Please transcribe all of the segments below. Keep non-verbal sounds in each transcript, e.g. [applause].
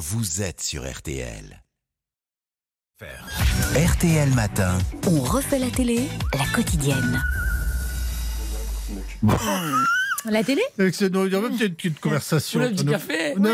vous êtes sur RTL. RTL Matin. On refait la télé, la quotidienne. La télé il y a même une petite conversation. Le petit café Non,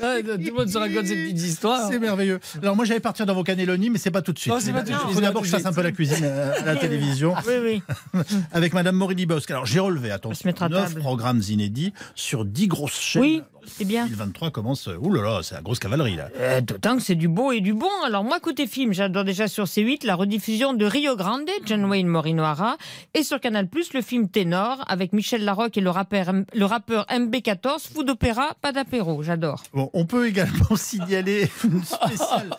Ouais, Tout le monde se raconte ces petites histoires. C'est merveilleux. Alors moi j'allais partir dans vos cannelloni, mais c'est pas tout de suite. Non, c'est pas tout de Il suite, faut d'abord que je fasse un peu la cuisine à la télévision Oui, oui. [laughs] avec Madame Morini Bosque. Alors j'ai relevé, attention, se mettre à 9 table. programmes inédits sur 10 grosses chaînes. Oui, c'est bien. 2023 commence. Ouh là là, c'est la grosse cavalerie là. Euh, D'autant que c'est du beau et du bon. Alors moi, côté film, j'adore déjà sur C8 la rediffusion de Rio Grande, John Wayne Morinoara, et sur Canal+, le film Ténor, avec Michel Larocque et le rappeur, le rappeur MB14, fou d'opéra, pas d'apéro. J'adore. Bon, on peut également [laughs] signaler une spéciale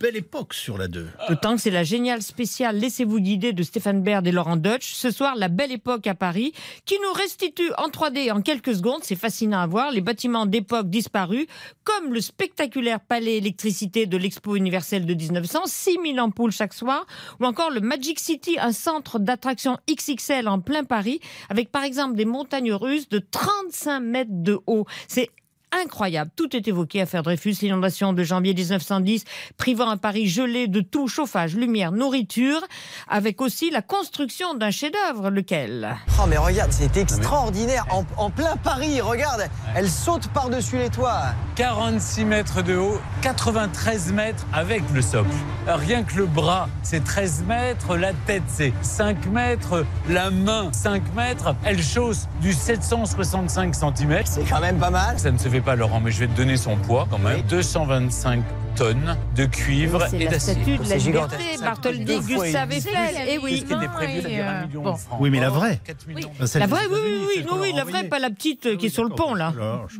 belle époque sur la 2. D'autant que c'est la géniale spéciale Laissez-vous guider de Stéphane Baird et Laurent Deutsch. Ce soir, la belle époque à Paris, qui nous restitue en 3D en quelques secondes, c'est fascinant à voir, les bâtiments d'époque disparus, comme le spectaculaire palais électricité de l'Expo universelle de 1900, 6000 ampoules chaque soir, ou encore le Magic City, un centre d'attraction XXL en plein Paris, avec par exemple des montagnes russes de 35 mètres de haut. C'est incroyable. Tout est évoqué. Affaire Dreyfus, l'inondation de janvier 1910, privant un Paris gelé de tout chauffage, lumière, nourriture, avec aussi la construction d'un chef-d'œuvre, lequel? Oh mais regarde, c'est extraordinaire. En, en plein Paris, regarde, elle saute par-dessus les toits. 46 mètres de haut, 93 mètres avec le socle. Rien que le bras, c'est 13 mètres, la tête, c'est 5 mètres, la main, 5 mètres. Elle chausse du 765 cm. C'est quand même pas mal. Ça ne se fait pas, Laurent, mais je vais te donner son poids quand même. Oui. 225 tonnes de cuivre C'est et la d'acier. statue de la C'est liberté, gigantesque. Bartholdi, Gustave et Eiffel. Eh oui. Ce qui était prévu, et, euh, million bon. de francs. Oui, mais la vraie. 4 millions. La vraie, oui, oui, oui, non, oui, la vraie, pas la petite euh, qui est sur le pont, là.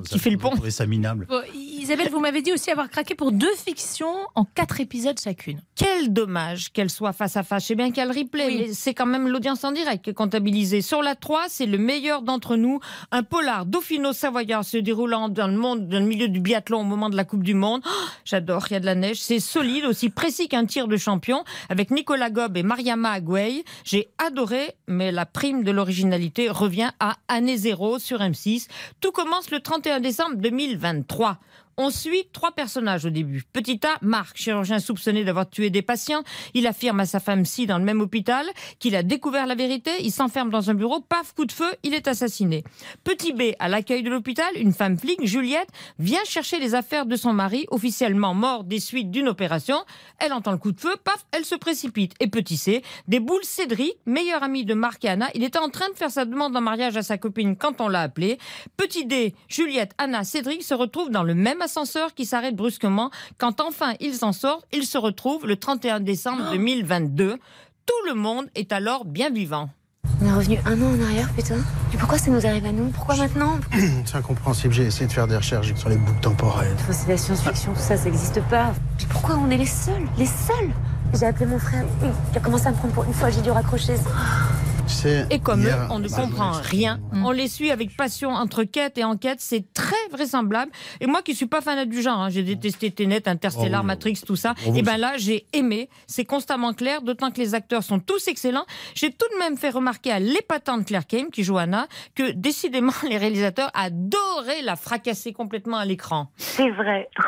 Qui fait le pont. Je ça minable. Isabelle, vous m'avez dit aussi avoir craqué pour deux fictions en quatre épisodes chacune. Quel dommage qu'elle soit face à face. Je sais bien le replay, Oui. mais c'est quand même l'audience en direct qui est comptabilisée. Sur la 3, c'est le meilleur d'entre nous. Un polar dauphino-savoyard se déroulant dans le monde, dans le milieu du biathlon au moment de la Coupe du Monde. Oh, J'adore, il y a de la neige. C'est solide, aussi précis qu'un tir de champion, avec Nicolas Gob et Mariama Agüey. J'ai adoré, mais la prime de l'originalité revient à année zéro sur M6. Tout commence le 31 décembre 2023. On suit trois personnages au début. Petit A, Marc, chirurgien soupçonné d'avoir tué des patients. Il affirme à sa femme Si dans le même hôpital qu'il a découvert la vérité. Il s'enferme dans un bureau. Paf, coup de feu, il est assassiné. Petit B, à l'accueil de l'hôpital, une femme flic, Juliette, vient chercher les affaires de son mari, officiellement mort des suites d'une opération. Elle entend le coup de feu, paf, elle se précipite. Et petit C, des boules Cédric, meilleur ami de Marc et Anna. Il était en train de faire sa demande en mariage à sa copine quand on l'a appelé. Petit D, Juliette, Anna, Cédric se retrouvent dans le même ascenseur qui s'arrête brusquement. Quand enfin ils s'en sortent, ils se retrouvent le 31 décembre 2022. Tout le monde est alors bien vivant. On est revenu un an en arrière, putain. Mais pourquoi ça nous arrive à nous? Pourquoi maintenant? [clears throat] C'est incompréhensible, j'ai essayé de faire des recherches sur les boucles temporelles. Enfin, C'est de la science-fiction, tout ça, ça n'existe pas. Mais pourquoi on est les seuls? Les seuls? J'ai appelé mon frère, il a commencé à me prendre pour une fois, j'ai dû raccrocher. Tu sais, Et comme eux, on ne bah, comprend rien. On les suit avec passion entre quête et enquête. C'est très vraisemblable. Et moi qui suis pas fanat du genre, hein, j'ai détesté Tenet, Interstellar, Oh oui. Matrix, tout ça. Oh, et ben là, j'ai aimé. C'est constamment clair, d'autant que les acteurs sont tous excellents. J'ai tout de même fait remarquer à l'épatante Claire Kane, qui joue Anna, que décidément, [laughs] les réalisateurs adoraient la fracasser complètement à l'écran. C'est vrai. [laughs]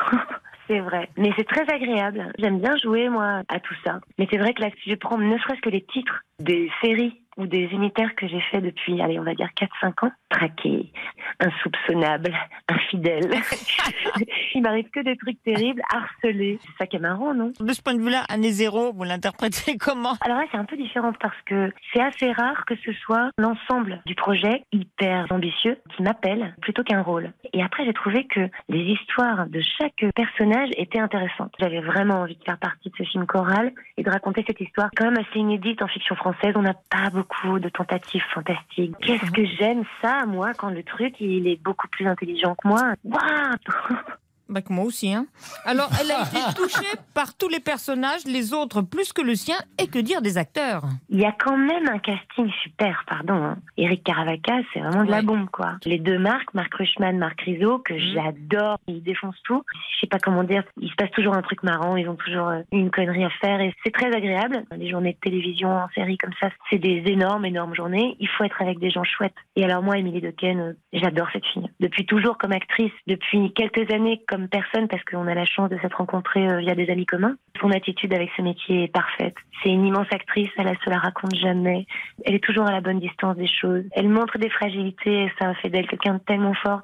C'est vrai. Mais c'est très agréable. J'aime bien jouer, moi, à tout ça. Mais c'est vrai que là, si je prends ne serait-ce que les titres des séries ou des unitaires que j'ai fait depuis, allez, on va dire 4-5 ans, traqué, insoupçonnable, infidèle. [laughs] Il m'arrive que des trucs terribles, harcelé. C'est ça qui est marrant, non? De ce point de vue-là, année zéro, vous l'interprétez [laughs] comment? Alors là, c'est un peu différent parce que c'est assez rare que ce soit l'ensemble du projet hyper ambitieux qui m'appelle plutôt qu'un rôle. Et après, j'ai trouvé que les histoires de chaque personnage étaient intéressantes. J'avais vraiment envie de faire partie de ce film choral et de raconter cette histoire quand même assez inédite en fiction française. On n'a pas beaucoup de tentatives fantastiques. Qu'est-ce que j'aime ça, moi, quand le truc, il est beaucoup plus intelligent que moi? Waouh [laughs] Bah, que moi aussi, hein. Alors, elle a été [laughs] touchée par tous les personnages, les autres plus que le sien, et que dire des acteurs? Il y a quand même un casting super, pardon. Hein. Eric Caravaca, c'est vraiment de la bombe, quoi. Les deux Marc, Marc Rushman, Marc Rizzo, que j'adore, ils défoncent tout. Je sais pas comment dire, il se passe toujours un truc marrant, ils ont toujours euh, une connerie à faire et c'est très agréable. Les journées de télévision en série comme ça, c'est des énormes, énormes journées. Il faut être avec des gens chouettes. Et alors moi, Émilie Dequesne, euh, j'adore cette fille. Depuis toujours comme actrice, depuis quelques années comme personne parce qu'on a la chance de s'être rencontrés euh, via des amis communs. Son attitude avec ce métier est parfaite. C'est une immense actrice, elle ne se la raconte jamais. Elle est toujours à la bonne distance des choses. Elle montre des fragilités et ça fait d'elle quelqu'un de tellement fort.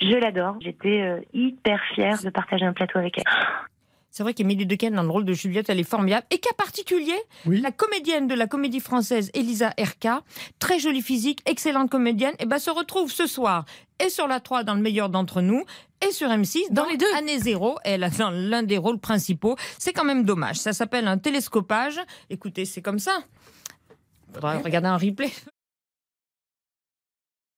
Je l'adore. J'étais euh, hyper fière de partager un plateau avec elle. C'est vrai qu'Émilie Dequesne, dans le rôle de Juliette, elle est formidable. Et cas particulier, la comédienne de la comédie française, Elisa Erka, très jolie physique, excellente comédienne, et ben se retrouve ce soir et sur la 3 dans le meilleur d'entre nous et sur M6 dans, les deux année zéro. Elle a fait l'un des rôles principaux. C'est quand même dommage. Ça s'appelle un télescopage. Écoutez, c'est comme ça. Faudra regarder un replay.